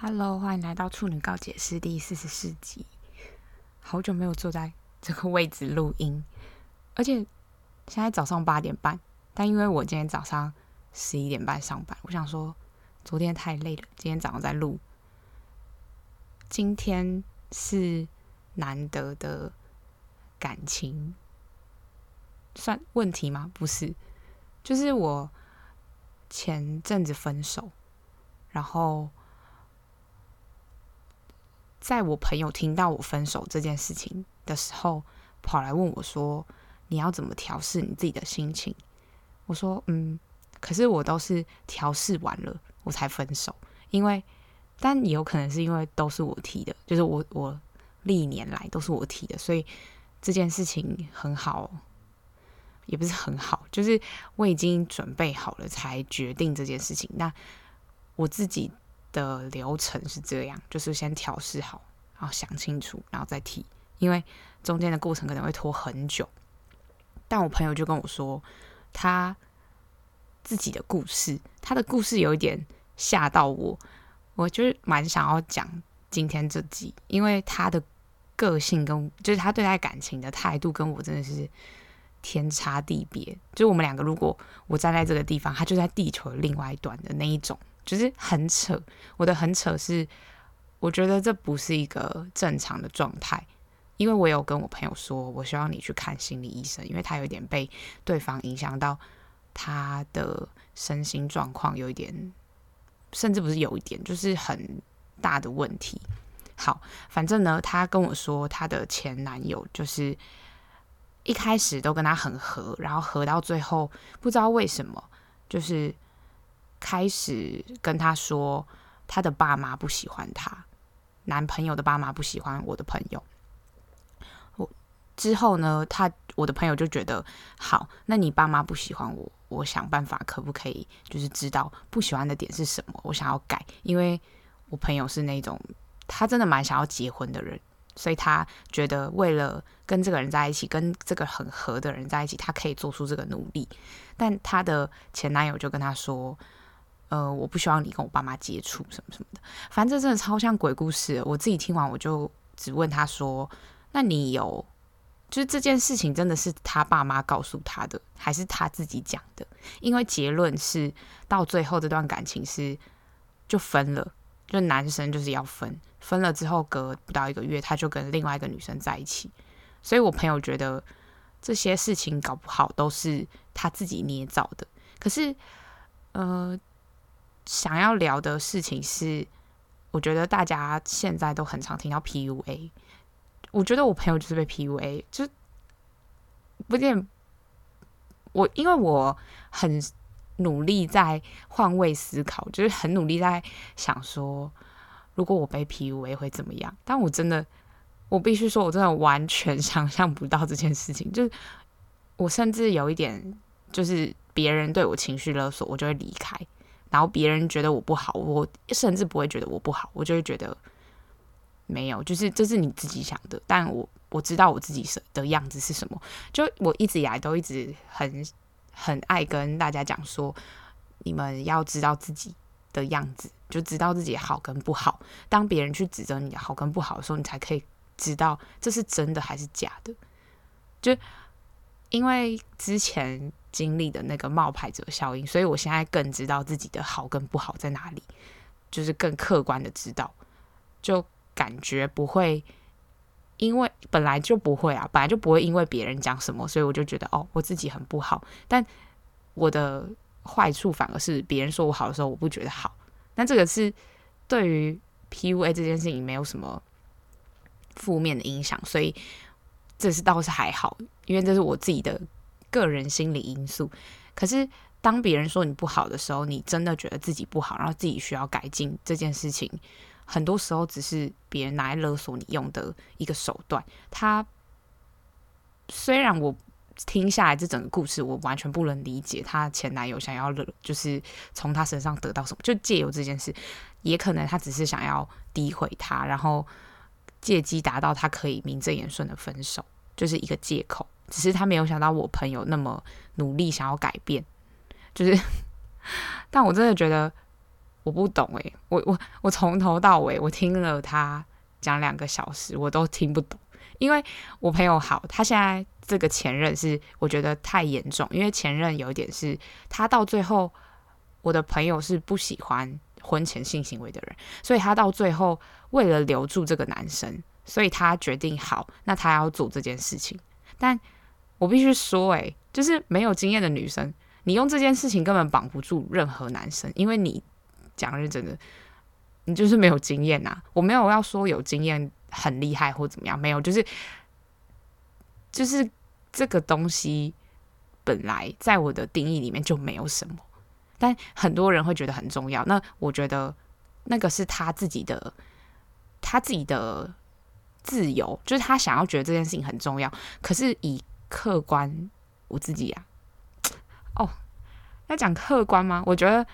Hello，欢迎来到处女告解室第四十四集。好久没有坐在这个位置录音，而且现在早上八点半，但因为我今天早上十一点半上班，我想说昨天太累了，今天早上在录。今天是难得的感情，算问题吗？不是，就是我前阵子分手，然后。在我朋友听到我分手这件事情的时候，跑来问我说：“你要怎么调试你自己的心情？”我说：“嗯，可是我都是调试完了我才分手，因为，但也有可能是因为都是我提的，就是我我历年来都是我提的，所以这件事情很好，也不是很好，就是我已经准备好了才决定这件事情。那我自己。”的流程是这样，就是先调试好，然后想清楚，然后再提，因为中间的过程可能会拖很久。但我朋友就跟我说，他自己的故事，他的故事有一点吓到我，我就是蛮想要讲今天这集，因为他的个性跟就是他对待感情的态度跟我真的是天差地别。就我们两个，如果我站在这个地方，他就在地球的另外一端的那一种。就是很扯，我的很扯是，我觉得这不是一个正常的状态，因为我有跟我朋友说，我希望你去看心理医生，因为他有点被对方影响到，他的身心状况有一点，甚至不是有一点，就是很大的问题。好，反正呢，他跟我说，他的前男友就是一开始都跟他很合，然后合到最后，不知道为什么，就是。开始跟他说，他的爸妈不喜欢他，男朋友的爸妈不喜欢我的朋友。我之后呢，他我的朋友就觉得，好，那你爸妈不喜欢我，我想办法可不可以，就是知道不喜欢的点是什么，我想要改，因为我朋友是那种他真的蛮想要结婚的人，所以他觉得为了跟这个人在一起，跟这个很合的人在一起，他可以做出这个努力。但他的前男友就跟他说。呃，我不希望你跟我爸妈接触什么什么的，反正这真的超像鬼故事。我自己听完，我就只问他说：“那你有，就是这件事情真的是他爸妈告诉他的，还是他自己讲的？”因为结论是到最后这段感情是就分了，就男生就是要分，分了之后隔不到一个月，他就跟另外一个女生在一起。所以我朋友觉得这些事情搞不好都是他自己捏造的。可是，呃。想要聊的事情是，我觉得大家现在都很常听到 PUA。我觉得我朋友就是被 PUA，就不见我，因为我很努力在换位思考，就是很努力在想说，如果我被 PUA 会怎么样？但我真的，我必须说，我真的完全 想象不到这件事情。就是我甚至有一点，就是别人对我情绪勒索，我就会离开。然后别人觉得我不好，我甚至不会觉得我不好，我就会觉得没有，就是这是你自己想的。但我我知道我自己是的样子是什么。就我一直以来都一直很很爱跟大家讲说，你们要知道自己的样子，就知道自己好跟不好。当别人去指责你好跟不好的时候，你才可以知道这是真的还是假的。就因为之前。经历的那个冒牌者效应，所以我现在更知道自己的好跟不好在哪里，就是更客观的知道，就感觉不会，因为本来就不会啊，本来就不会因为别人讲什么，所以我就觉得哦，我自己很不好。但我的坏处反而是别人说我好的时候，我不觉得好。但这个是对于 PUA 这件事情没有什么负面的影响，所以这是倒是还好，因为这是我自己的。个人心理因素，可是当别人说你不好的时候，你真的觉得自己不好，然后自己需要改进这件事情，很多时候只是别人拿来勒索你用的一个手段。他虽然我听下来这整个故事，我完全不能理解他前男友想要勒，就是从他身上得到什么，就借由这件事，也可能他只是想要诋毁他，然后借机达到他可以名正言顺的分手，就是一个借口。只是他没有想到我朋友那么努力想要改变，就是，但我真的觉得我不懂诶，我我我从头到尾我听了他讲两个小时，我都听不懂，因为我朋友好，他现在这个前任是我觉得太严重，因为前任有一点是他到最后，我的朋友是不喜欢婚前性行为的人，所以他到最后为了留住这个男生，所以他决定好，那他要做这件事情。但我必须说，诶，就是没有经验的女生，你用这件事情根本绑不住任何男生，因为你讲认真的，你就是没有经验呐。我没有要说有经验很厉害或怎么样，没有，就是就是这个东西本来在我的定义里面就没有什么。但很多人会觉得很重要，那我觉得那个是他自己的，他自己的自由，就是他想要觉得这件事情很重要。可是以客观，我自己啊，哦，要讲客观吗？我觉得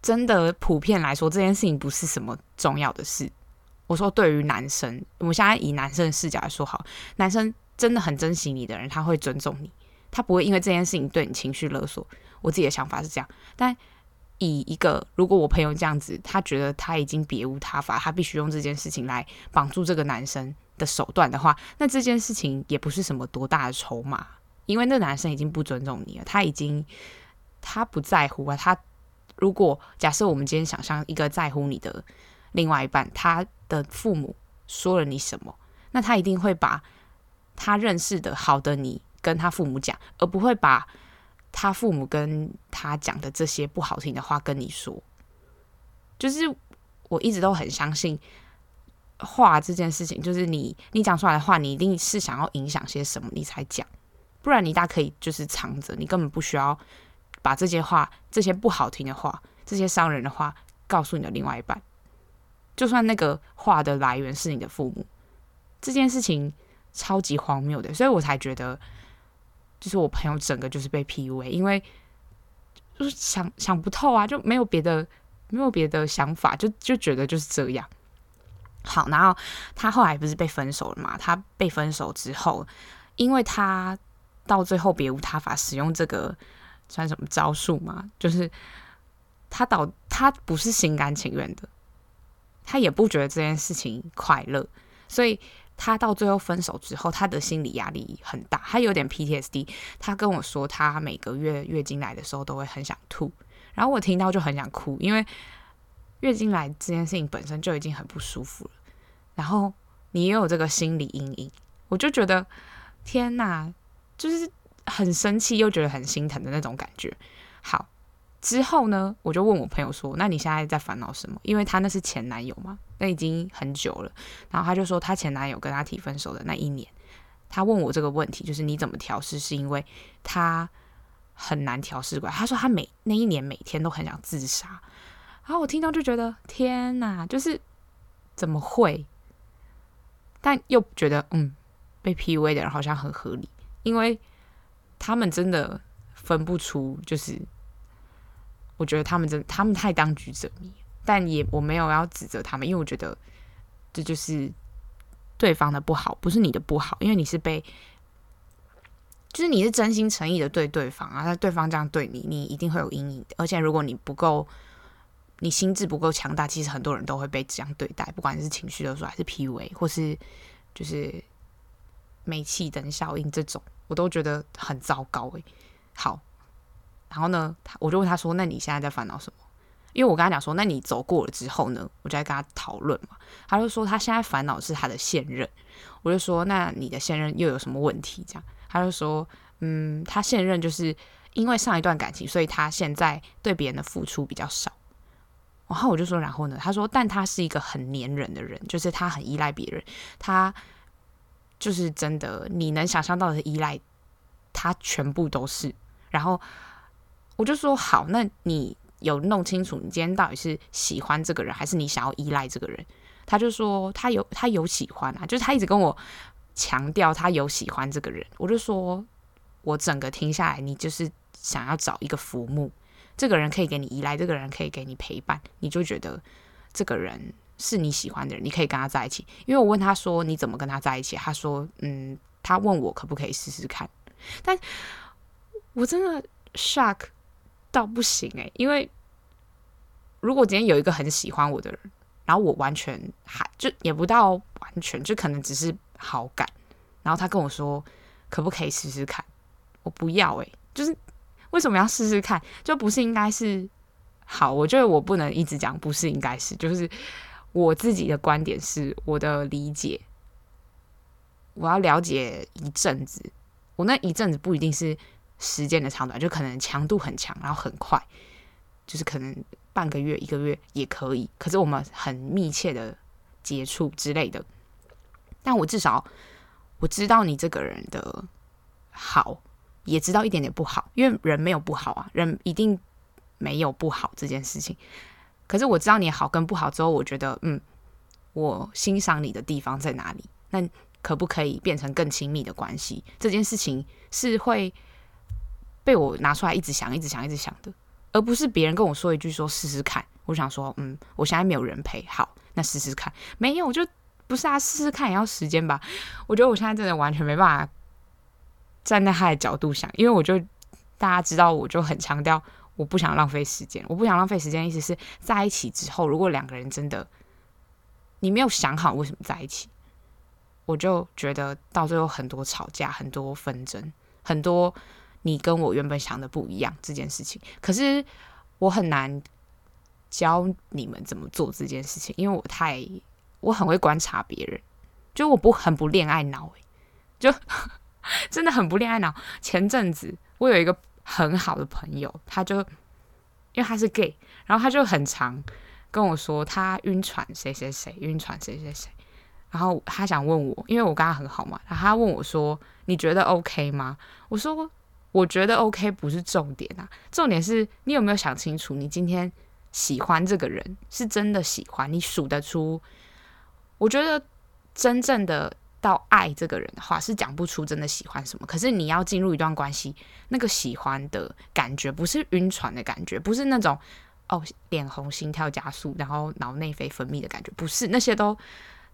真的普遍来说，这件事情不是什么重要的事。我说对于男生，我们现在以男生的视角来说，好，男生真的很珍惜你的人，他会尊重你。他不会因为这件事情对你情绪勒索，我自己的想法是这样。但以一个如果我朋友这样子，他觉得他已经别无他法，他必须用这件事情来绑住这个男生的手段的话，那这件事情也不是什么多大的筹码，因为那男生已经不尊重你了，他已经他不在乎啊。他如果假设我们今天想象一个在乎你的另外一半，他的父母说了你什么，那他一定会把他认识的好的你。跟他父母讲，而不会把他父母跟他讲的这些不好听的话跟你说。就是我一直都很相信话这件事情，就是你你讲出来的话，你一定是想要影响些什么，你才讲。不然你大可以就是藏着，你根本不需要把这些话、这些不好听的话、这些伤人的话告诉你的另外一半。就算那个话的来源是你的父母，这件事情超级荒谬的，所以我才觉得。就是我朋友整个就是被 PUA，因为就是想想不透啊，就没有别的没有别的想法，就就觉得就是这样。好，然后他后来不是被分手了嘛？他被分手之后，因为他到最后别无他法，使用这个算什么招数嘛？就是他导他不是心甘情愿的，他也不觉得这件事情快乐，所以。他到最后分手之后，他的心理压力很大，他有点 PTSD。他跟我说，他每个月月经来的时候都会很想吐，然后我听到就很想哭，因为月经来这件事情本身就已经很不舒服了，然后你也有这个心理阴影，我就觉得天哪，就是很生气又觉得很心疼的那种感觉。好。之后呢，我就问我朋友说：“那你现在在烦恼什么？”因为他那是前男友嘛，那已经很久了。然后他就说，他前男友跟他提分手的那一年，他问我这个问题，就是你怎么调试？是因为他很难调试过来。他说他每那一年每天都很想自杀。然后我听到就觉得天哪，就是怎么会？但又觉得嗯，被 PUA 的人好像很合理，因为他们真的分不出就是。我觉得他们真，他们太当局者迷，但也我没有要指责他们，因为我觉得这就是对方的不好，不是你的不好，因为你是被，就是你是真心诚意的对对方啊，那对方这样对你，你一定会有阴影的。而且如果你不够，你心智不够强大，其实很多人都会被这样对待，不管是情绪勒索还是 PUA，或是就是煤气灯效应这种，我都觉得很糟糕诶。好。然后呢，他我就问他说：“那你现在在烦恼什么？”因为我跟他讲说：“那你走过了之后呢？”我就在跟他讨论嘛。他就说他现在烦恼是他的现任。我就说：“那你的现任又有什么问题？”这样他就说：“嗯，他现任就是因为上一段感情，所以他现在对别人的付出比较少。”然后我就说：“然后呢？”他说：“但他是一个很黏人的人，就是他很依赖别人，他就是真的你能想象到的依赖，他全部都是。”然后。我就说好，那你有弄清楚你今天到底是喜欢这个人，还是你想要依赖这个人？他就说他有他有喜欢啊，就是他一直跟我强调他有喜欢这个人。我就说，我整个听下来，你就是想要找一个浮木，这个人可以给你依赖，这个人可以给你陪伴，你就觉得这个人是你喜欢的人，你可以跟他在一起。因为我问他说你怎么跟他在一起，他说嗯，他问我可不可以试试看，但我真的 shock。到不行诶、因为如果今天有一个很喜欢我的人，然后我完全还就也不到完全，就可能只是好感，然后他跟我说可不可以试试看，我不要诶、就是为什么要试试看？就不是应该是好？我觉得我不能一直讲不是应该是，就是我自己的观点是我的理解，我要了解一阵子，我那一阵子不一定是时间的长短，就可能强度很强，然后很快。就是可能半个月、一个月也可以，可是我们很密切的接触之类的。但我至少我知道你这个人的好，也知道一点点不好，因为人没有不好啊，人一定没有不好这件事情。可是我知道你好跟不好之后，我觉得嗯，我欣赏你的地方在哪里？那可不可以变成更亲密的关系？这件事情是会被我拿出来一直想、一直想、一直想的。而不是别人跟我说一句说试试看，我想说嗯，我现在没有人陪，好，那试试看。没有，我就不是啊，试试看也要时间吧。我觉得我现在真的完全没办法站在他的角度想，因为我就大家知道，我就很强调我不想浪费时间，我不想浪费时间，意思是在一起之后，如果两个人真的你没有想好为什么在一起，我就觉得到最后很多吵架，很多纷争，很多。你跟我原本想的不一样这件事情，可是我很难教你们怎么做这件事情，因为我太我很会观察别人，就我不很不恋爱脑，就真的很不恋爱脑。前阵子我有一个很好的朋友，他就因为他是 gay，然后他就很常跟我说他晕船谁谁谁，晕船谁谁谁，然后他想问我，因为我跟他很好嘛，然后他问我说你觉得 OK 吗？我说。我觉得 OK 不是重点啊，重点是你有没有想清楚，你今天喜欢这个人是真的喜欢，你数得出。我觉得真正的到爱这个人的话，是讲不出真的喜欢什么。可是你要进入一段关系，那个喜欢的感觉不是晕船的感觉，不是那种哦脸红、心跳加速，然后脑内啡分泌的感觉，不是那些都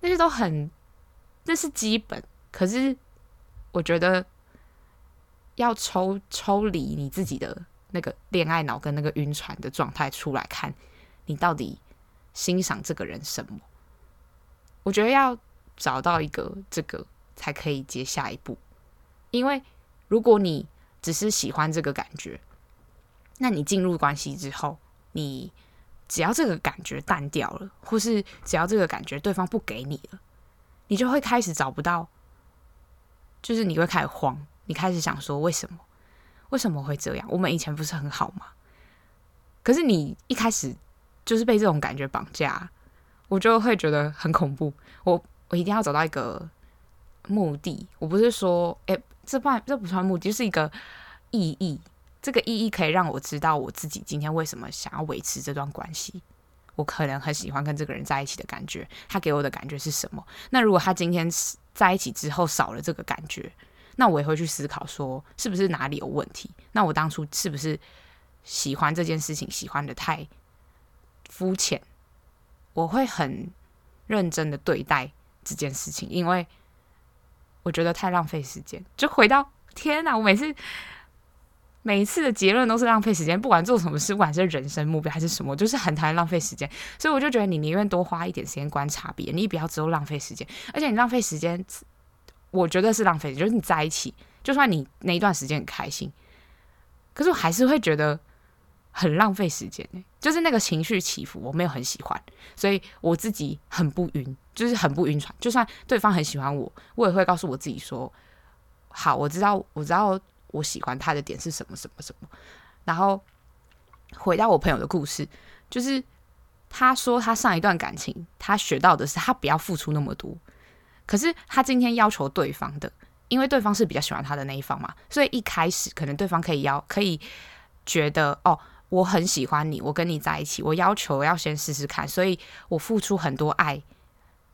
那些都很那是基本。可是我觉得。要抽抽离你自己的那个恋爱脑跟那个晕船的状态出来看，你到底欣赏这个人什么？我觉得要找到一个这个才可以接下一步。因为如果你只是喜欢这个感觉，那你进入关系之后，你只要这个感觉淡掉了，或是只要这个感觉对方不给你了，你就会开始找不到，就是你会开始慌。你开始想说，为什么？为什么会这样？我们以前不是很好吗？可是你一开始就是被这种感觉绑架，我就会觉得很恐怖。我我一定要找到一个目的。我不是说，诶，这不这不算目的，就是一个意义。这个意义可以让我知道我自己今天为什么想要维持这段关系。我可能很喜欢跟这个人在一起的感觉，他给我的感觉是什么？那如果他今天在一起之后少了这个感觉？那我也会去思考，说是不是哪里有问题？那我当初是不是喜欢这件事情，喜欢得太肤浅？我会很认真的对待这件事情，因为我觉得太浪费时间。就回到天哪，我每次每一次的结论都是浪费时间，不管做什么事，不管是人生目标还是什么，就是很讨厌浪费时间。所以我就觉得，你宁愿多花一点时间观察别人，你不要只有浪费时间，而且你浪费时间。我觉得是浪费，就是你在一起，就算你那一段时间很开心，可是我还是会觉得很浪费时间呢。就是那个情绪起伏，我没有很喜欢，所以我自己很不晕，就是很不晕船。就算对方很喜欢我，我也会告诉我自己说：好，我知道，我知道我喜欢他的点是什么什么什么。然后回到我朋友的故事，就是他说他上一段感情，他学到的是他不要付出那么多。可是他今天要求对方的，因为对方是比较喜欢他的那一方嘛，所以一开始可能对方可以要可以觉得哦，我很喜欢你，我跟你在一起，我要求要先试试看，所以我付出很多爱，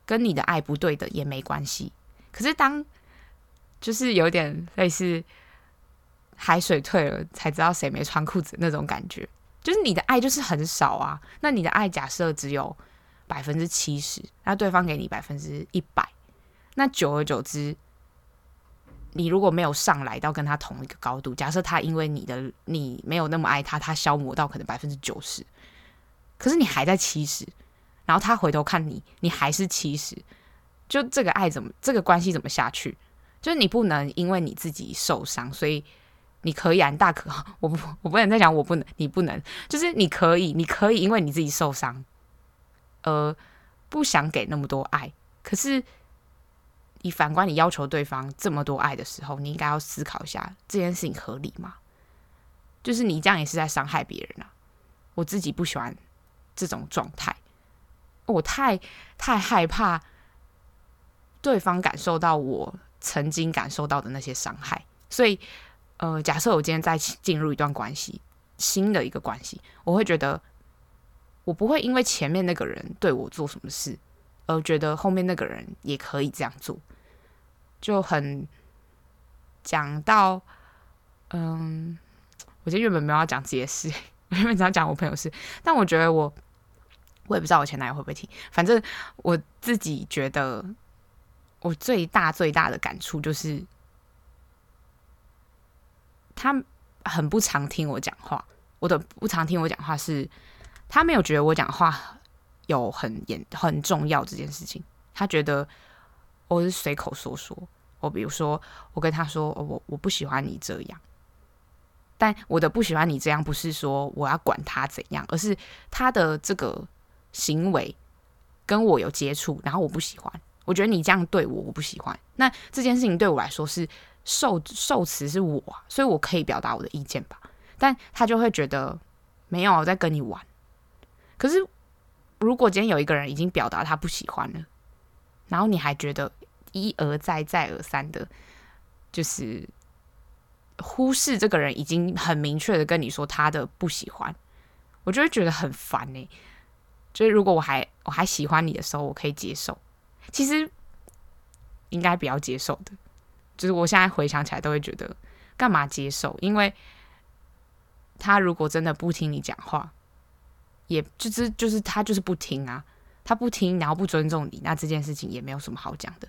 跟你的爱不对的也没关系。可是当就是有点类似海水退了才知道谁没穿裤子那种感觉，就是你的爱就是很少啊，那你的爱假设只有百分之七十，那对方给你百分之一百。那久而久之，你如果没有上来到跟他同一个高度，假设他因为你的你没有那么爱他，他消磨到可能百分之九十，可是你还在七十，然后他回头看你，你还是七十，就这个爱怎么，这个关系怎么下去？就是你不能因为你自己受伤，所以你可以啊，大可 我不我不能再讲我不能，你不能，就是你可以，你可以因为你自己受伤，呃，不想给那么多爱，可是。你反观你要求对方这么多爱的时候，你应该要思考一下这件事情合理吗？就是你这样也是在伤害别人啊！我自己不喜欢这种状态，我太太害怕对方感受到我曾经感受到的那些伤害，所以呃，假设我今天再进入一段关系，新的一个关系，我会觉得我不会因为前面那个人对我做什么事。而觉得后面那个人也可以这样做，就很讲到，嗯，我今天原本没有要讲这些事，我原本只要讲我朋友事，但我觉得我，我也不知道我前男友会不会听，反正我自己觉得，我最大最大的感触就是，他很不常听我讲话，我的不常听我讲话是，他没有觉得我讲话。有很严很重要这件事情，他觉得我是随口说说。我比如说，我跟他说，我我不喜欢你这样，但我的不喜欢你这样，不是说我要管他怎样，而是他的这个行为跟我有接触，然后我不喜欢。我觉得你这样对我，我不喜欢。那这件事情对我来说是受受词是我，所以我可以表达我的意见吧。但他就会觉得没有我在跟你玩，可是。如果今天有一个人已经表达他不喜欢了，然后你还觉得一而再再而三的，就是忽视这个人已经很明确的跟你说他的不喜欢，我就会觉得很烦呢、欸。就是如果我还我还喜欢你的时候，我可以接受，其实应该比较接受的。就是我现在回想起来都会觉得干嘛接受？因为他如果真的不听你讲话。也就是就是他就是不听啊，他不听，然后不尊重你，那这件事情也没有什么好讲的。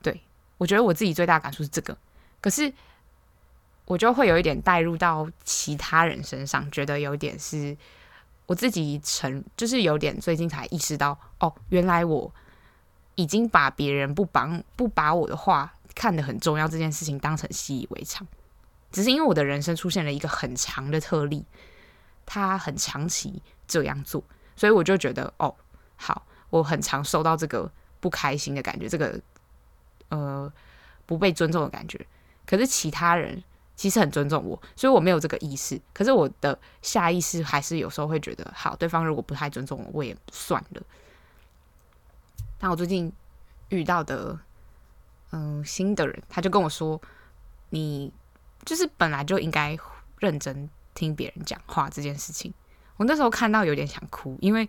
对，我觉得我自己最大感触是这个，可是我就会有一点带入到其他人身上，觉得有点是我自己成，就是有点最近才意识到，哦，原来我已经把别人不帮不把我的话看得很重要这件事情当成习以为常，只是因为我的人生出现了一个很长的特例。他很长期这样做，所以我就觉得哦，好，我很常受到这个不开心的感觉，这个呃不被尊重的感觉。可是其他人其实很尊重我，所以我没有这个意识。可是我的下意识还是有时候会觉得，好，对方如果不太尊重我，我也算了。但我最近遇到的嗯、新的人，他就跟我说，你就是本来就应该认真。听别人讲话这件事情，我那时候看到有点想哭，因为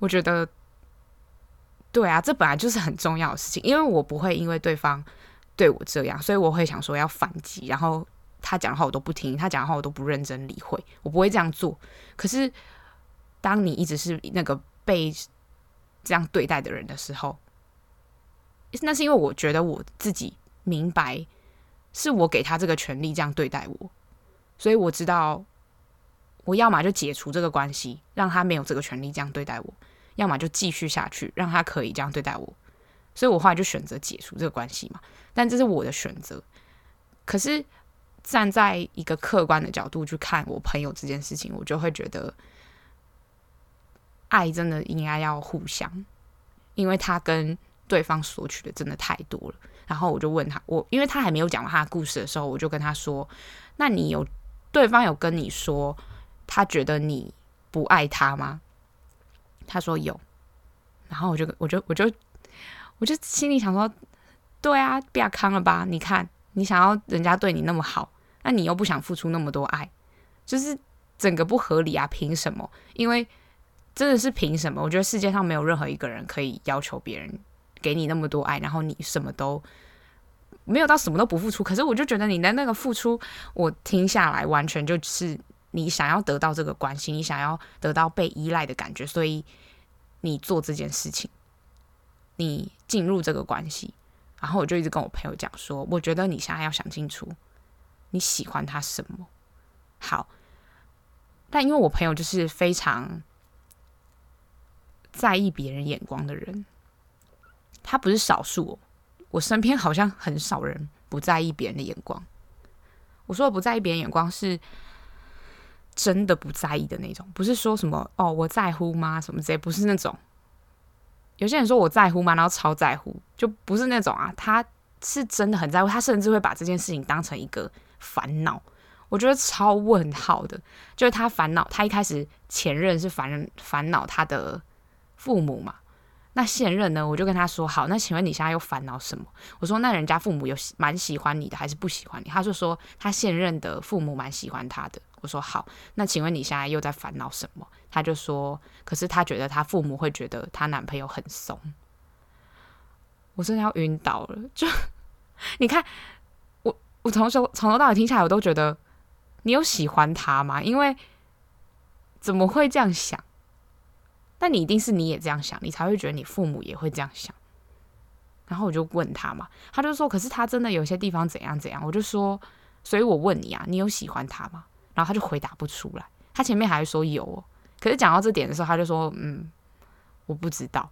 我觉得，对啊，这本来就是很重要的事情。因为我不会因为对方对我这样，所以我会想说要反击，然后他讲的话我都不听，他讲的话我都不认真理会，我不会这样做。可是，当你一直是那个被这样对待的人的时候，那是因为我觉得我自己明白，是我给他这个权利这样对待我，所以我知道。我要么就解除这个关系，让他没有这个权利这样对待我；要么就继续下去，让他可以这样对待我。所以我后来就选择解除这个关系嘛。但这是我的选择。可是站在一个客观的角度去看我朋友这件事情，我就会觉得，爱真的应该要互相，因为他跟对方索取的真的太多了。然后我就问他，我因为他还没有讲完他的故事的时候，我就跟他说：“那你有对方有跟你说？”他觉得你不爱他吗？他说有，然后我就我就我就我就心里想说，对啊，不要康了吧？你看，你想要人家对你那么好，那你又不想付出那么多爱，就是整个不合理啊！凭什么？因为真的是凭什么？我觉得世界上没有任何一个人可以要求别人给你那么多爱，然后你什么都没有到什么都不付出。可是我就觉得你的那个付出，我听下来完全就是。你想要得到这个关系，你想要得到被依赖的感觉，所以你做这件事情，你进入这个关系，然后我就一直跟我朋友讲说，我觉得你现在要想清楚，你喜欢他什么。好，但因为我朋友就是非常在意别人眼光的人，他不是少数。我身边好像很少人不在意别人的眼光。我说的不在意别人眼光，是真的不在意的那种，不是说什么哦我在乎吗？什么之类，不是那种。有些人说我在乎吗？然后超在乎，就不是那种啊。他是真的很在乎，他甚至会把这件事情当成一个烦恼。我觉得超问号的，就是他烦恼，他一开始前任是烦烦恼他的父母嘛，那现任呢，我就跟他说好，那请问你现在又烦恼什么？我说那人家父母有蛮喜欢你的，还是不喜欢你？他就说他现任的父母蛮喜欢他的。我说好，那请问你现在又在烦恼什么？他就说，可是他觉得他父母会觉得他男朋友很怂。我真的要晕倒了，就你看我我从头从头到尾听下来，我都觉得。你有喜欢他吗？因为怎么会这样想？但你一定是你也这样想，你才会觉得你父母也会这样想。然后我就问他嘛，他就说：“可是他真的有些地方怎样怎样。”我就说：“所以我问你啊，你有喜欢他吗？”然后他就回答不出来。他前面还说有哦，可是讲到这点的时候，他就说：“嗯，我不知道。”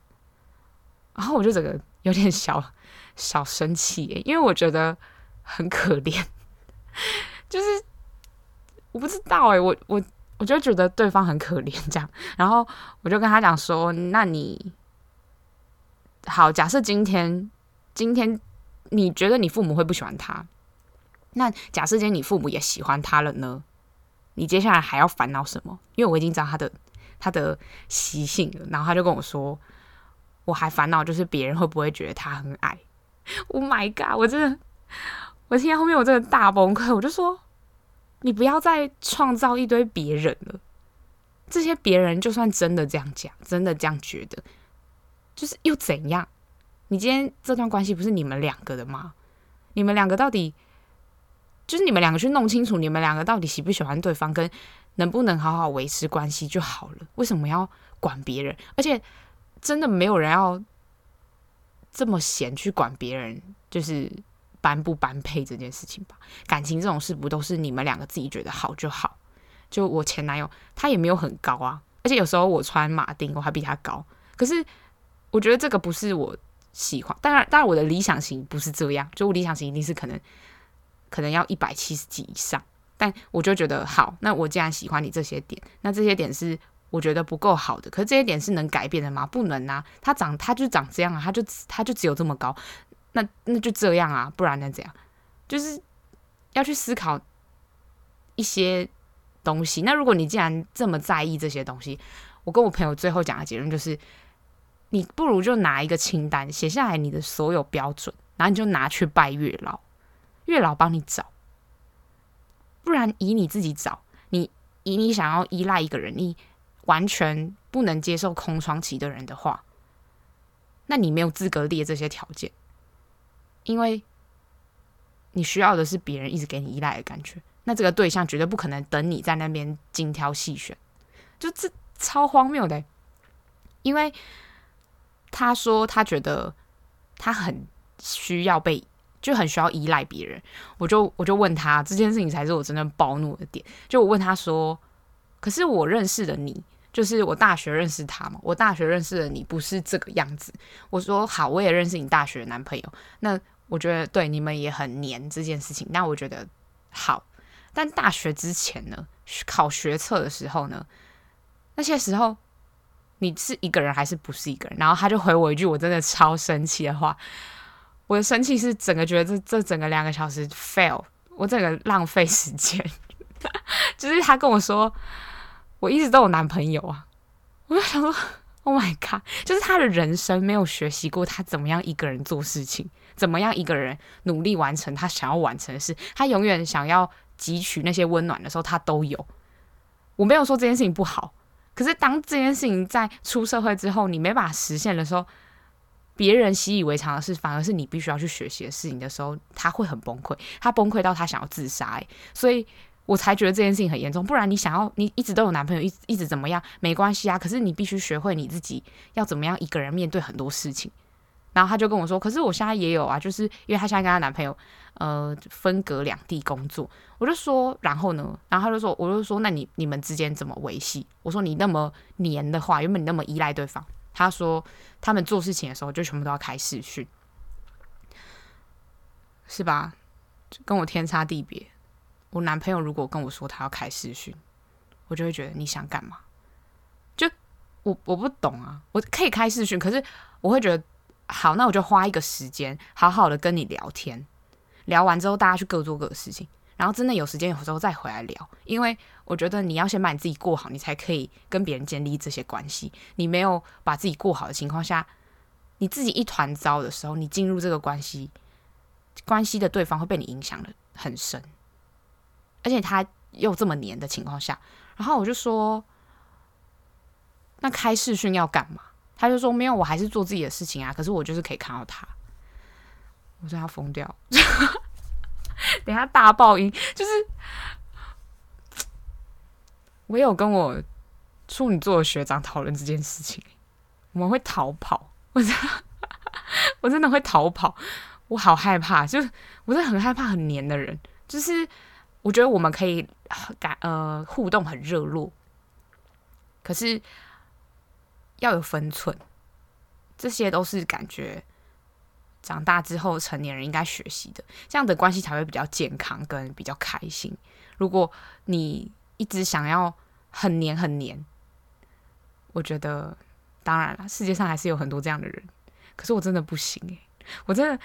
然后我就整个有点小小生气耶，因为我觉得很可怜，就是。我不知道哎、我我我就觉得对方很可怜这样，然后我就跟他讲说：“那你好，假设今天今天你觉得你父母会不喜欢他，那假设今天你父母也喜欢他了呢？你接下来还要烦恼什么？因为我已经知道他的他的习性了。”然后他就跟我说：“我还烦恼就是别人会不会觉得他很矮。”Oh my god！我真的，我听到后面我真的大崩溃，我就说。你不要再创造一堆别人了。这些别人就算真的这样讲，真的这样觉得，就是又怎样？你今天这段关系不是你们两个的吗？你们两个到底就是你们两个去弄清楚，你们两个到底喜不喜欢对方，跟能不能好好维持关系就好了。为什么要管别人？而且真的没有人要这么闲去管别人，就是。般不般配这件事情吧，感情这种事不都是你们两个自己觉得好就好？就我前男友，他也没有很高啊，而且有时候我穿马丁我还比他高，可是我觉得这个不是我喜欢。当然，当然我的理想型不是这样，就我理想型一定是可能可能要一百七十几以上。但我就觉得好，那我既然喜欢你这些点，那这些点是我觉得不够好的，可是这些点是能改变的吗？不能啊，他长他就长这样啊，他就他就只有这么高。那那就这样啊，不然能怎样？就是要去思考一些东西。那如果你既然这么在意这些东西，我跟我朋友最后讲的结论就是，你不如就拿一个清单写下来你的所有标准，然后你就拿去拜月老，月老帮你找。不然以你自己找，你以你想要依赖一个人，你完全不能接受空窗期的人的话，那你没有资格列这些条件。因为你需要的是别人一直给你依赖的感觉，那这个对象绝对不可能等你在那边精挑细选，就这超荒谬的。因为他说他觉得他很需要被，就很需要依赖别人，我就我就问他这件事情才是我真正暴怒的点。就我问他说：“可是我认识的你，就是我大学认识他嘛？我大学认识的你不是这个样子。”我说：“好，我也认识你大学的男朋友。”那我觉得对你们也很黏这件事情，但我觉得好。但大学之前呢，考学测的时候呢，那些时候你是一个人还是不是一个人？然后他就回我一句我真的超生气的话。我的生气是整个觉得这这整个两个小时 fail，我整个浪费时间。就是他跟我说，我一直都有男朋友啊，我就想说，Oh my god，就是他的人生没有学习过他怎么样一个人做事情。怎么样一个人努力完成他想要完成的事？他永远想要汲取那些温暖的时候，他都有。我没有说这件事情不好，可是当这件事情在出社会之后，你没办法实现的时候，别人习以为常的事，反而是你必须要去学习的事情的时候，他会很崩溃。他崩溃到他想要自杀，欸，所以我才觉得这件事情很严重。不然你想要你一直都有男朋友，一一直怎么样没关系啊。可是你必须学会你自己要怎么样一个人面对很多事情。然后他就跟我说：“可是我现在也有啊，就是因为他现在跟他男朋友，呃，分隔两地工作。”我就说：“然后呢？”然后他就说：“我就说，那你你们之间怎么维系？”我说：“你那么黏的话，原本你那么依赖对方。”他说他们做事情的时候就全部都要开视讯，是吧？跟我天差地别。我男朋友如果跟我说他要开视讯，我就会觉得你想干嘛？就我我不懂啊，我可以开视讯，可是我会觉得好，那我就花一个时间，好好的跟你聊天，聊完之后大家去各做各的事情，然后真的有时间有时候再回来聊，因为我觉得你要先把你自己过好，你才可以跟别人建立这些关系。你没有把自己过好的情况下，你自己一团糟的时候，你进入这个关系，关系的对方会被你影响的很深。而且他又这么黏的情况下，然后我就说：“那开视讯要干嘛？”他就说：“没有，我还是做自己的事情啊。可是我就是可以看到他。”我说：“要疯掉！” 等下大爆音，就是我有跟我处女座的学长讨论这件事情，我们会逃跑，我真的，我真的会逃跑，我好害怕，就是我是很害怕很黏的人，就是。我觉得我们可以感呃互动很热络，可是要有分寸，这些都是感觉长大之后成年人应该学习的，这样的关系才会比较健康跟比较开心。如果你一直想要很黏很黏，我觉得当然了，世界上还是有很多这样的人，可是我真的不行欸，我真的。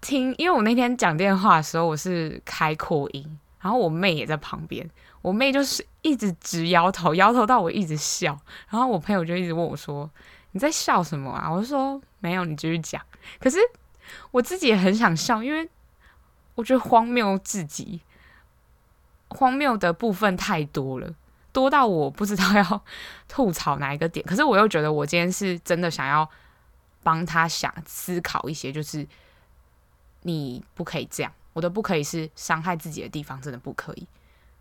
听，因为我那天讲电话的时候，我是开扩音，然后我妹也在旁边，我妹就是一直直摇头，摇头到我一直笑，然后我朋友就一直问我说：“你在笑什么啊？”我就说：“没有，你继续讲。”可是我自己也很想笑，因为我觉得荒谬至极，荒谬的部分太多了，多到我不知道要吐槽哪一个点。可是我又觉得我今天是真的想要帮他想思考一些，就是。你不可以这样，我的不可以是伤害自己的地方，真的不可以。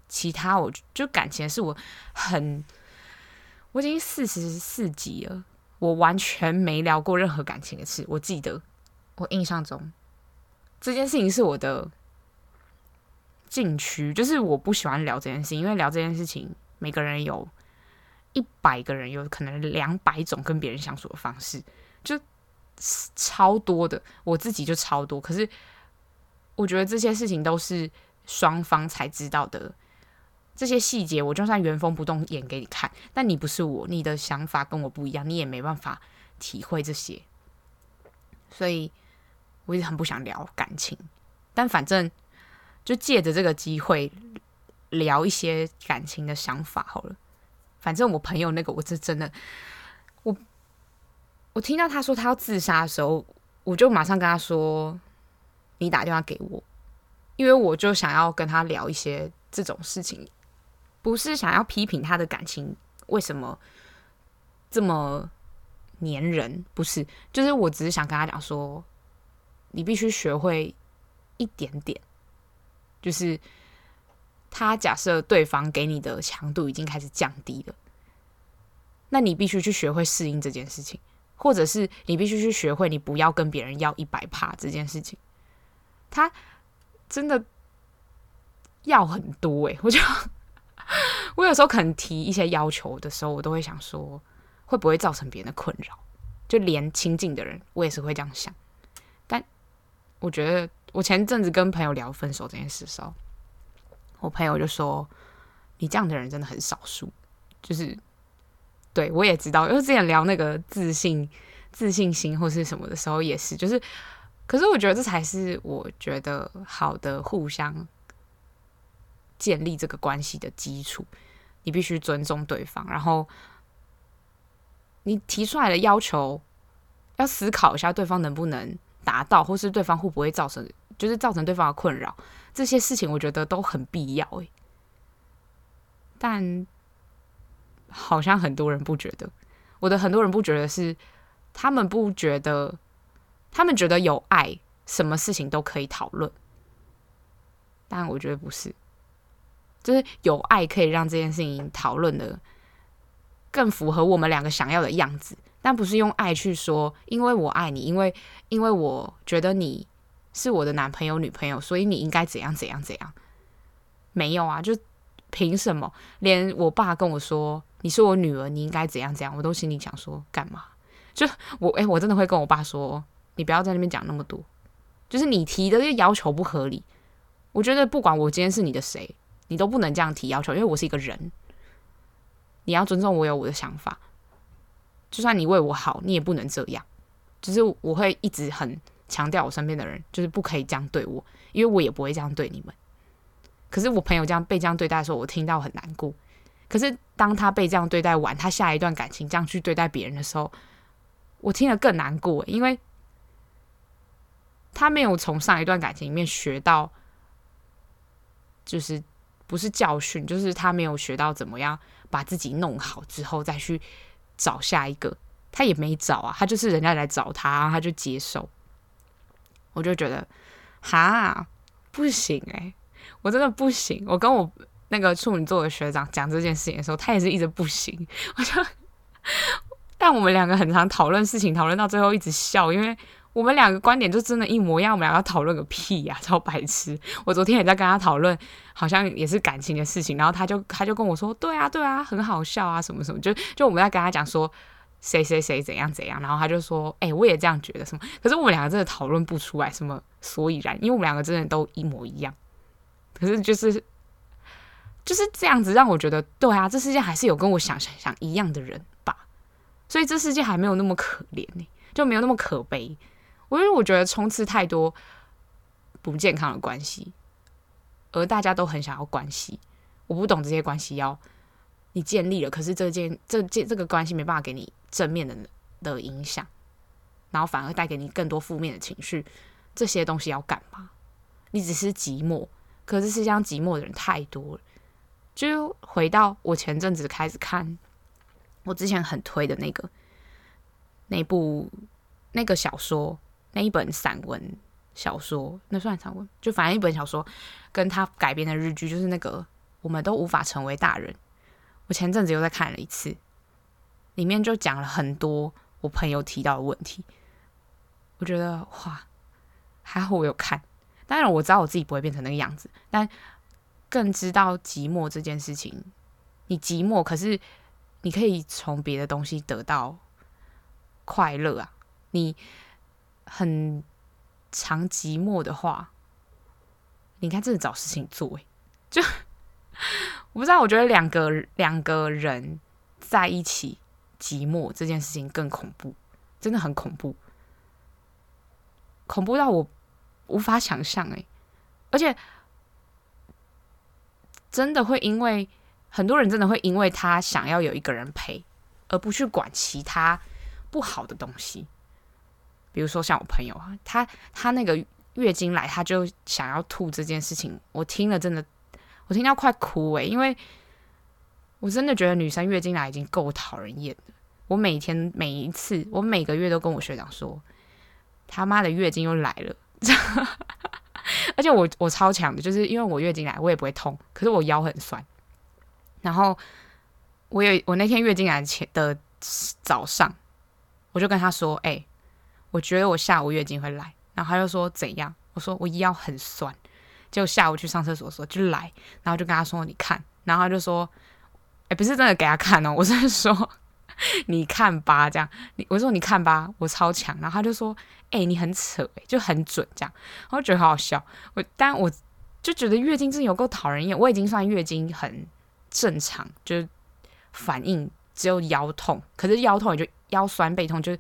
其他我就感情是我很，我已经四十四集了，我完全没聊过任何感情的事。我记得，我印象中这件事情是我的禁区，就是我不喜欢聊这件事情，因为聊这件事情，每个人有一百个人，有可能两百种跟别人相处的方式，就。超多的，我自己就超多。可是我觉得这些事情都是双方才知道的，这些细节我就算原封不动演给你看，但你不是我，你的想法跟我不一样，你也没办法体会这些。所以我一直很不想聊感情，但反正就借着这个机会聊一些感情的想法好了。反正我朋友那个，我是真的。我听到他说他要自杀的时候，我就马上跟他说：“你打电话给我，因为我就想要跟他聊一些这种事情，不是想要批评他的感情为什么这么黏人，不是，就是我只是想跟他讲说，你必须学会一点点，就是他假设对方给你的强度已经开始降低了，那你必须去学会适应这件事情。”或者是你必须去学会，你不要跟别人要一百趴这件事情，他真的要很多诶、我就我有时候可能提一些要求的时候，我都会想说，会不会造成别人的困扰？就连亲近的人，我也是会这样想。但我觉得，我前阵子跟朋友聊分手这件事的时候，我朋友就说：“你这样的人真的很少数。”就是。对，我也知道，因为之前聊那个自信、自信心或是什么的时候，也是，就是，可是我觉得这才是我觉得好的互相建立这个关系的基础。你必须尊重对方，然后你提出来的要求要思考一下，对方能不能达到，或是对方会不会造成，就是造成对方的困扰。这些事情我觉得都很必要，诶，但。好像很多人不觉得，我的很多人不觉得是，他们不觉得，他们觉得有爱，什么事情都可以讨论，但我觉得不是，就是有爱可以让这件事情讨论的更符合我们两个想要的样子，但不是用爱去说，因为我爱你，因为因为我觉得你是我的男朋友女朋友，所以你应该怎样怎样怎样，没有啊，就凭什么？连我爸跟我说。你是我女儿，你应该怎样怎样，我都心里想说干嘛？就我哎、欸，我真的会跟我爸说，你不要在那边讲那么多，就是你提的这些要求不合理。我觉得不管我今天是你的谁，你都不能这样提要求，因为我是一个人，你要尊重我有我的想法。就算你为我好，你也不能这样。就是我会一直很强调我身边的人，就是不可以这样对我，因为我也不会这样对你们。可是我朋友这样被这样对待的时候，我听到很难过。可是当他被这样对待完，他下一段感情这样去对待别人的时候，我听了更难过，因为他没有从上一段感情里面学到，就是不是教训，就是他没有学到怎么样把自己弄好之后再去找下一个，他也没找啊，他就是人家来找他，他就接受。我就觉得，哈，不行诶、我真的不行，我跟我那个处女座的学长讲这件事情的时候，他也是一直不行。我就，但我们两个很常讨论事情，讨论到最后一直笑，因为我们两个观点就真的一模一样。我们两个讨论个屁呀，超白痴！我昨天也在跟他讨论，好像也是感情的事情，然后他就他就跟我说，对啊对啊，很好笑啊，什么什么，就就我们在跟他讲说谁谁谁怎样怎样，然后他就说，哎、我也这样觉得什么。可是我们两个真的讨论不出来什么所以然，因为我们两个真的都一模一样。可是就是就是这样子，让我觉得对啊，这世界还是有跟我想想想一样的人吧，所以这世界还没有那么可怜呢，就没有那么可悲。我因为我觉得充斥太多不健康的关系，而大家都很想要关系，我不懂这些关系要你建立了，可是这件这件这个关系没办法给你正面的的影响，然后反而带给你更多负面的情绪，这些东西要干嘛？你只是寂寞。可是世界上寂寞的人太多了，就回到我前阵子开始看，我之前很推的那个那部那个小说，那一本散文小说，那算散文，就反正一本小说，跟他改编的日剧，就是那个我们都无法成为大人。我前阵子又在看了一次，里面就讲了很多我朋友提到的问题，我觉得哇，还好我有看。当然我知道我自己不会变成那个样子，但更知道寂寞这件事情。你寂寞，可是你可以从别的东西得到快乐啊！你很常寂寞的话，你看真的找事情做，就我不知道，我觉得两个两个人在一起寂寞这件事情更恐怖，真的很恐怖，恐怖到我。无法想象哎，而且真的会因为很多人真的会因为他想要有一个人陪，而不去管其他不好的东西。比如说像我朋友啊，他他那个月经来，他就想要吐这件事情，我听了真的，我听到快哭哎，因为我真的觉得女生月经来已经够讨人厌了。我每天每一次，我每个月都跟我学长说，他妈的月经又来了。而且我我超强的，就是因为我月经来我也不会痛，可是我腰很酸。然后我有我那天月经来前的早上，我就跟他说：“哎、我觉得我下午月经会来。”然后他就说：“怎样？”我说：“我腰很酸。”结果下午去上厕所的时候就来，然后就跟他说：“你看。”然后他就说：“哎、不是真的给他看哦，我是说。” 你看吧，这样，你我说你看吧，我超强，然后他就说，哎、你很扯，哎，就很准，这样，我就觉得好好笑。我，但我就觉得月经真的有够讨人厌。我已经算月经很正常，就是反应只有腰痛，可是腰痛也就腰酸背痛，就是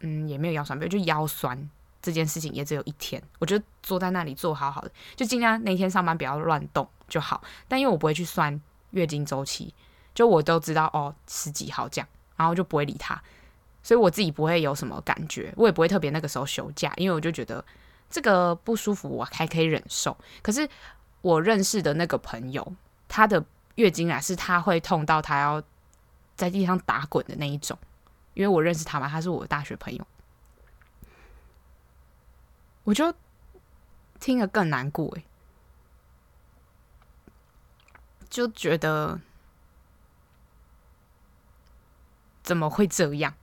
嗯也没有腰酸背痛，就腰酸这件事情也只有一天。我就坐在那里坐好好的，就尽量那天上班不要乱动就好。但因为我不会去算月经周期。就我都知道哦，十几号这样，然后就不会理他，所以我自己不会有什么感觉，我也不会特别那个时候休假，因为我就觉得这个不舒服我还可以忍受。可是我认识的那个朋友，他的月经来是他会痛到他要在地上打滚的那一种，因为我认识他嘛，他是我的大学朋友，我就听了更难过诶，就觉得。怎么会这样？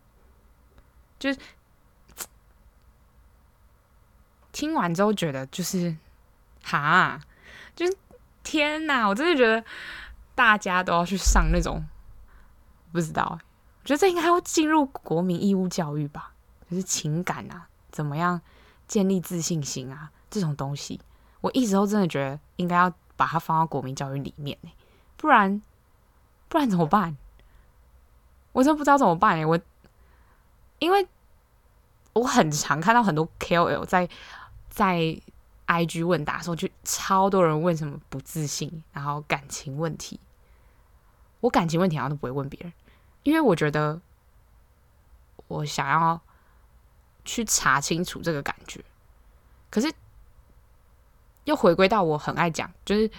就是听完之后觉得，就是哈，就是天哪！我真的觉得大家都要去上那种，不知道，我觉得这应该要进入国民义务教育吧，就是情感啊，怎么样建立自信心啊，这种东西，我一直都真的觉得应该要把它放到国民教育里面，不然不然怎么办？我真不知道怎么办哎，我因为我很常看到很多 KOL 在在 IG 问答的时候，就超多人问什么不自信，然后感情问题。我感情问题好像都不会问别人，因为我觉得我想要去查清楚这个感觉。可是又回归到我很爱讲，就是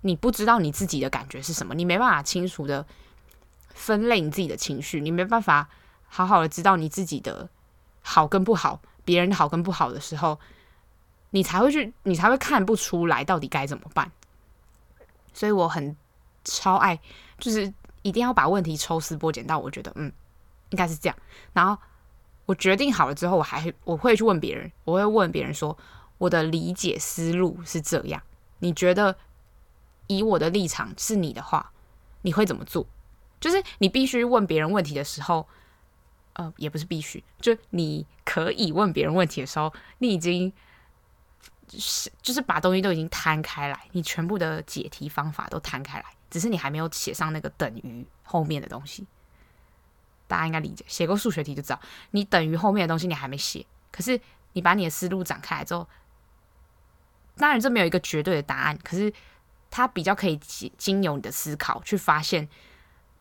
你不知道你自己的感觉是什么，你没办法清楚的。分类你自己的情绪，你没办法好好的知道你自己的好跟不好，别人好跟不好的时候，你才会去，你才会看不出来到底该怎么办。所以我很超爱，就是一定要把问题抽丝剥茧到我觉得嗯应该是这样，然后我决定好了之后，我还我会去问别人，我会问别人说我的理解思路是这样，你觉得以我的立场是你的话，你会怎么做？就是你必须问别人问题的时候，呃，也不是必须，就你可以问别人问题的时候，你已经是就是把东西都已经摊开来，你全部的解题方法都摊开来，只是你还没有写上那个等于后面的东西。大家应该理解，写过数学题就知道，你等于后面的东西你还没写，可是你把你的思路展开来之后，当然这没有一个绝对的答案，可是它比较可以经由你的思考去发现。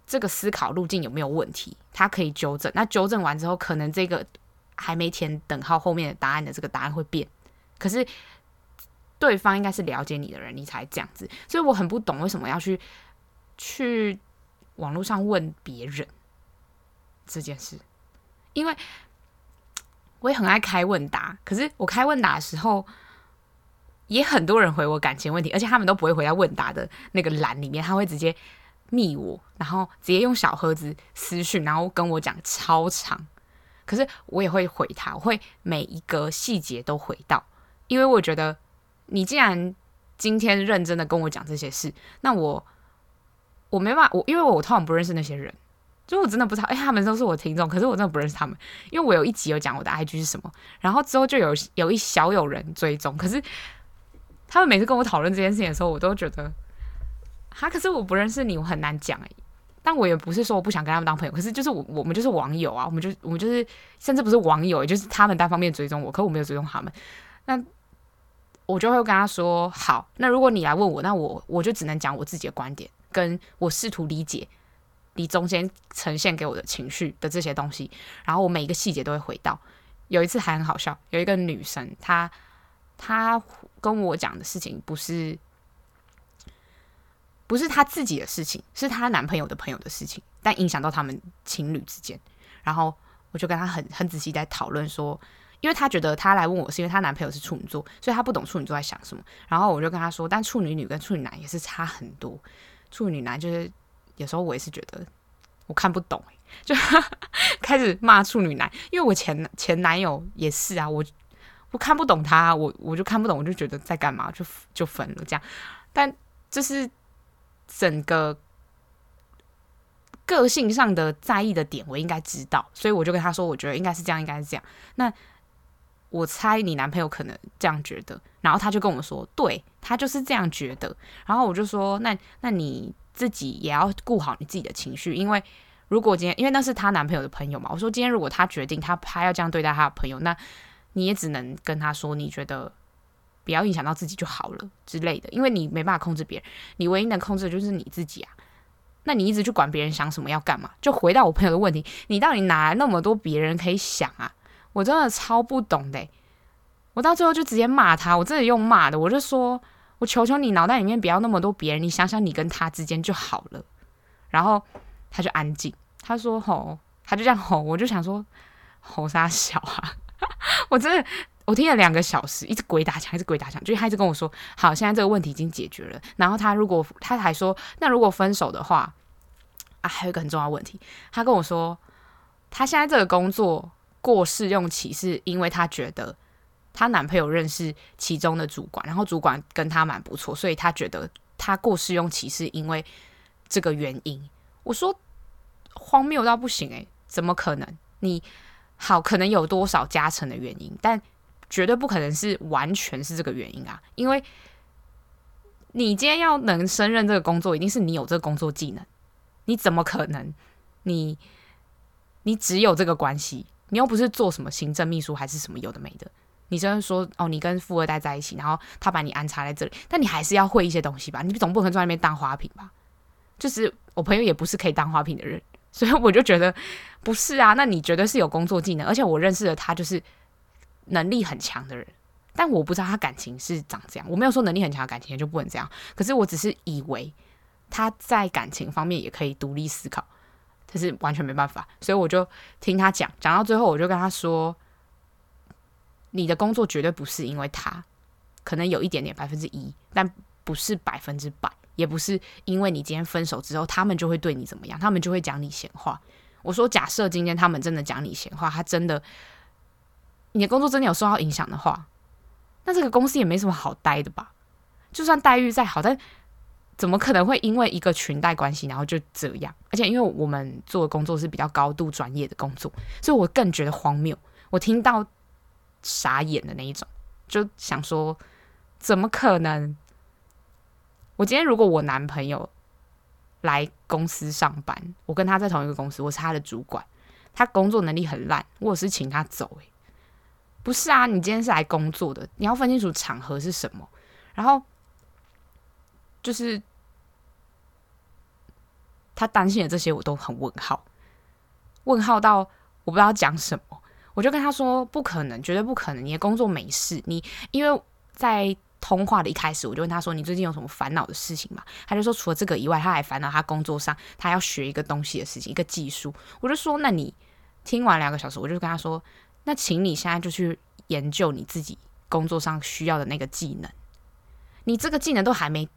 这个思考路径有没有问题？他可以纠正。那纠正完之后，可能这个还没填等号后面的答案的这个答案会变。可是对方应该是了解你的人，你才这样子。所以我很不懂为什么要去去网络上问别人这件事，因为我也很爱开问答。可是我开问答的时候，也很多人回我感情问题，而且他们都不会回到问答的那个栏里面，他会直接。密我，然后直接用小盒子私讯，然后跟我讲超长，可是我也会回他，我会每一个细节都回到，因为我觉得你既然今天认真的跟我讲这些事，那我我没办法，我因为我通常不认识那些人，就我真的不知道，哎，他们都是我听众，可是我真的不认识他们，因为我有一集有讲我的 IG 是什么，然后之后就有有一小有人追踪，可是他们每次跟我讨论这件事情的时候，我都觉得。哈，可是我不认识你，我很难讲哎。但我也不是说我不想跟他们当朋友，可是就是我我们就是网友啊，我们就我们就是甚至不是网友，也就是他们单方面追踪我，可我没有追踪他们。那我就会跟他说：好，那如果你来问我，那我我就只能讲我自己的观点，跟我试图理解你中间呈现给我的情绪的这些东西，然后我每一个细节都会回到。有一次还很好笑，有一个女生，她她跟我讲的事情不是。不是她自己的事情，是她男朋友的朋友的事情，但影响到他们情侣之间。然后我就跟她很很仔细在讨论说，因为她觉得她来问我是因为她男朋友是处女座，所以她不懂处女座在想什么。然后我就跟她说，但处女女跟处女男也是差很多。处女男就是有时候我也是觉得我看不懂，就开始骂处女男，因为我前前男友也是啊，我我看不懂他，我我就看不懂，我就觉得在干嘛，就就分了这样。但就是。整个个性上的在意的点，我应该知道，所以我就跟他说，我觉得应该是这样，应该是这样。那我猜你男朋友可能这样觉得，然后他就跟我说，对，他就是这样觉得。然后我就说，那那你自己也要顾好你自己的情绪，因为如果今天，因为那是他男朋友的朋友嘛，我说今天如果他决定他他要这样对待他的朋友，那你也只能跟他说，你觉得。不要影响到自己就好了之类的，因为你没办法控制别人，你唯一能控制的就是你自己啊。那你一直去管别人想什么要干嘛？就回到我朋友的问题，你到底哪来那么多别人可以想啊？我真的超不懂的。我到最后就直接骂他，我真的用骂的，我就说，我求求你脑袋里面不要那么多别人，你想想你跟他之间就好了。然后他就安静，他说吼，他就这样吼，我就想说吼啥小啊？我真的。我听了两个小时，一直鬼打墙，一直鬼打墙，就他一直跟我说：“好，现在这个问题已经解决了。”然后他如果他还说：“那如果分手的话，啊，还有一个很重要的问题。”他跟我说：“他现在这个工作过试用期，是因为他觉得他男朋友认识其中的主管，然后主管跟他蛮不错，所以他觉得他过试用期是因为这个原因。”我说荒谬到不行诶、怎么可能？你好，可能有多少加成的原因，但绝对不可能是完全是这个原因啊！因为你今天要能胜任这个工作，一定是你有这个工作技能。你怎么可能？你你只有这个关系，你又不是做什么行政秘书还是什么有的没的。你虽然说哦，你跟富二代在一起，然后他把你安插在这里，但你还是要会一些东西吧？你总不可能在那边当花瓶吧？就是我朋友也不是可以当花瓶的人，所以我就觉得不是啊。那你绝对是有工作技能，而且我认识的他就是能力很强的人，但我不知道他感情是长这样。我没有说能力很强的感情就不能这样，可是我只是以为他在感情方面也可以独立思考，这是完全没办法。所以我就听他讲，讲到最后我就跟他说。你的工作绝对不是因为他，可能有一点点百分之一，但不是百分之百，也不是因为你今天分手之后，他们就会对你怎么样，他们就会讲你闲话。我说，假设今天他们真的讲你闲话，他真的，你的工作真的有受到影响的话，那这个公司也没什么好待的吧？就算待遇再好，但怎么可能会因为一个裙带关系，然后就这样？而且因为我们做的工作是比较高度专业的工作，所以我更觉得荒谬。我听到。傻眼的那一种，就想说，怎么可能？我今天如果我男朋友来公司上班，我跟他在同一个公司，我是他的主管，他工作能力很烂，我是请他走。不是啊，你今天是来工作的，你要分清楚场合是什么。然后就是他担心的这些，我都很问号，问号到我不知道讲什么。我就跟他说：“不可能，绝对不可能！你的工作没事。你因为在通话的一开始，我就问他说：‘你最近有什么烦恼的事情吗？’他就说：‘除了这个以外，他还烦恼他工作上他要学一个东西的事情，一个技术。’我就说：‘那你听完两个小时，我就跟他说：‘那请你现在就去研究你自己工作上需要的那个技能。你这个技能都还没。’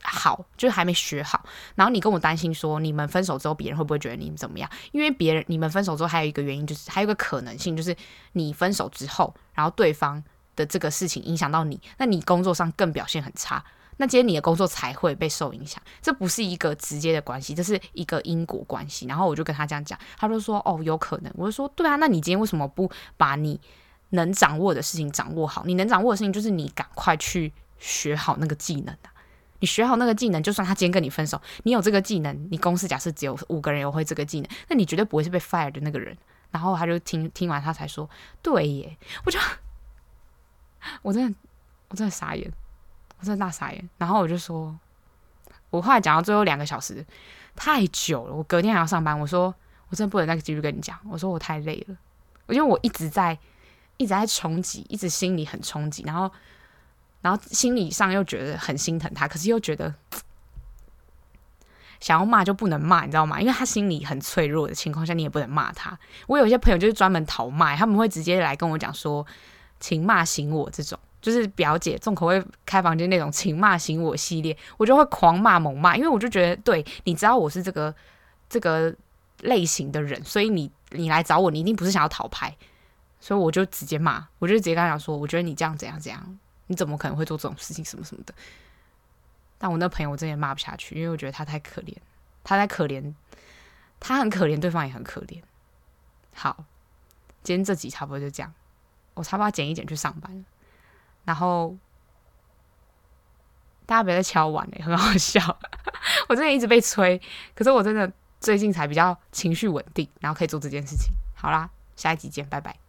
好，就是还没学好。然后你跟我担心说，你们分手之后，别人会不会觉得你们怎么样？因为别人你们分手之后，还有一个原因，就是还有个可能性，就是你分手之后，然后对方的这个事情影响到你，那你工作上更表现很差，那今天你的工作才会被受影响。这不是一个直接的关系，这是一个因果关系。然后我就跟他这样讲，他就说：“哦，有可能。”我就说：“对啊，那你今天为什么不把你能掌握的事情掌握好？你能掌握的事情就是你赶快去学好那个技能啊。”你学好那个技能，就算他今天跟你分手，你有这个技能，你公司假设只有五个人有会这个技能，那你绝对不会是被 fire 的那个人。然后他就听听完，他才说：“对耶。”我就，我真的，我真的傻眼，我真的大傻眼。然后我就说，我后来讲到最后两个小时太久了，我隔天还要上班。我说，我真的不能再继续跟你讲。我说我太累了，因为我一直在一直在冲击，一直心里很冲击，然后。然后心理上又觉得很心疼他，可是又觉得想要骂就不能骂，你知道吗？因为他心里很脆弱的情况下，你也不能骂他。我有一些朋友就是专门讨骂，他们会直接来跟我讲说“请骂醒我”这种，就是表姐重口味开房间那种“请骂醒我”系列，我就会狂骂猛骂，因为我就觉得，对，你知道我是这个这个类型的人，所以你你来找我，你一定不是想要讨拍，所以我就直接骂，我就直接跟他讲说，我觉得你这样怎样怎样。你怎么可能会做这种事情？什么什么的？但我那朋友我真的骂不下去，因为我觉得他太可怜，他太可怜，他很可怜，对方也很可怜。好，今天这集差不多就这样，我差不多剪一剪去上班。然后大家别再敲碗了，很好笑。我真的一直被催，可是我真的最近才比较情绪稳定，然后可以做这件事情。好啦，下一集见，拜拜。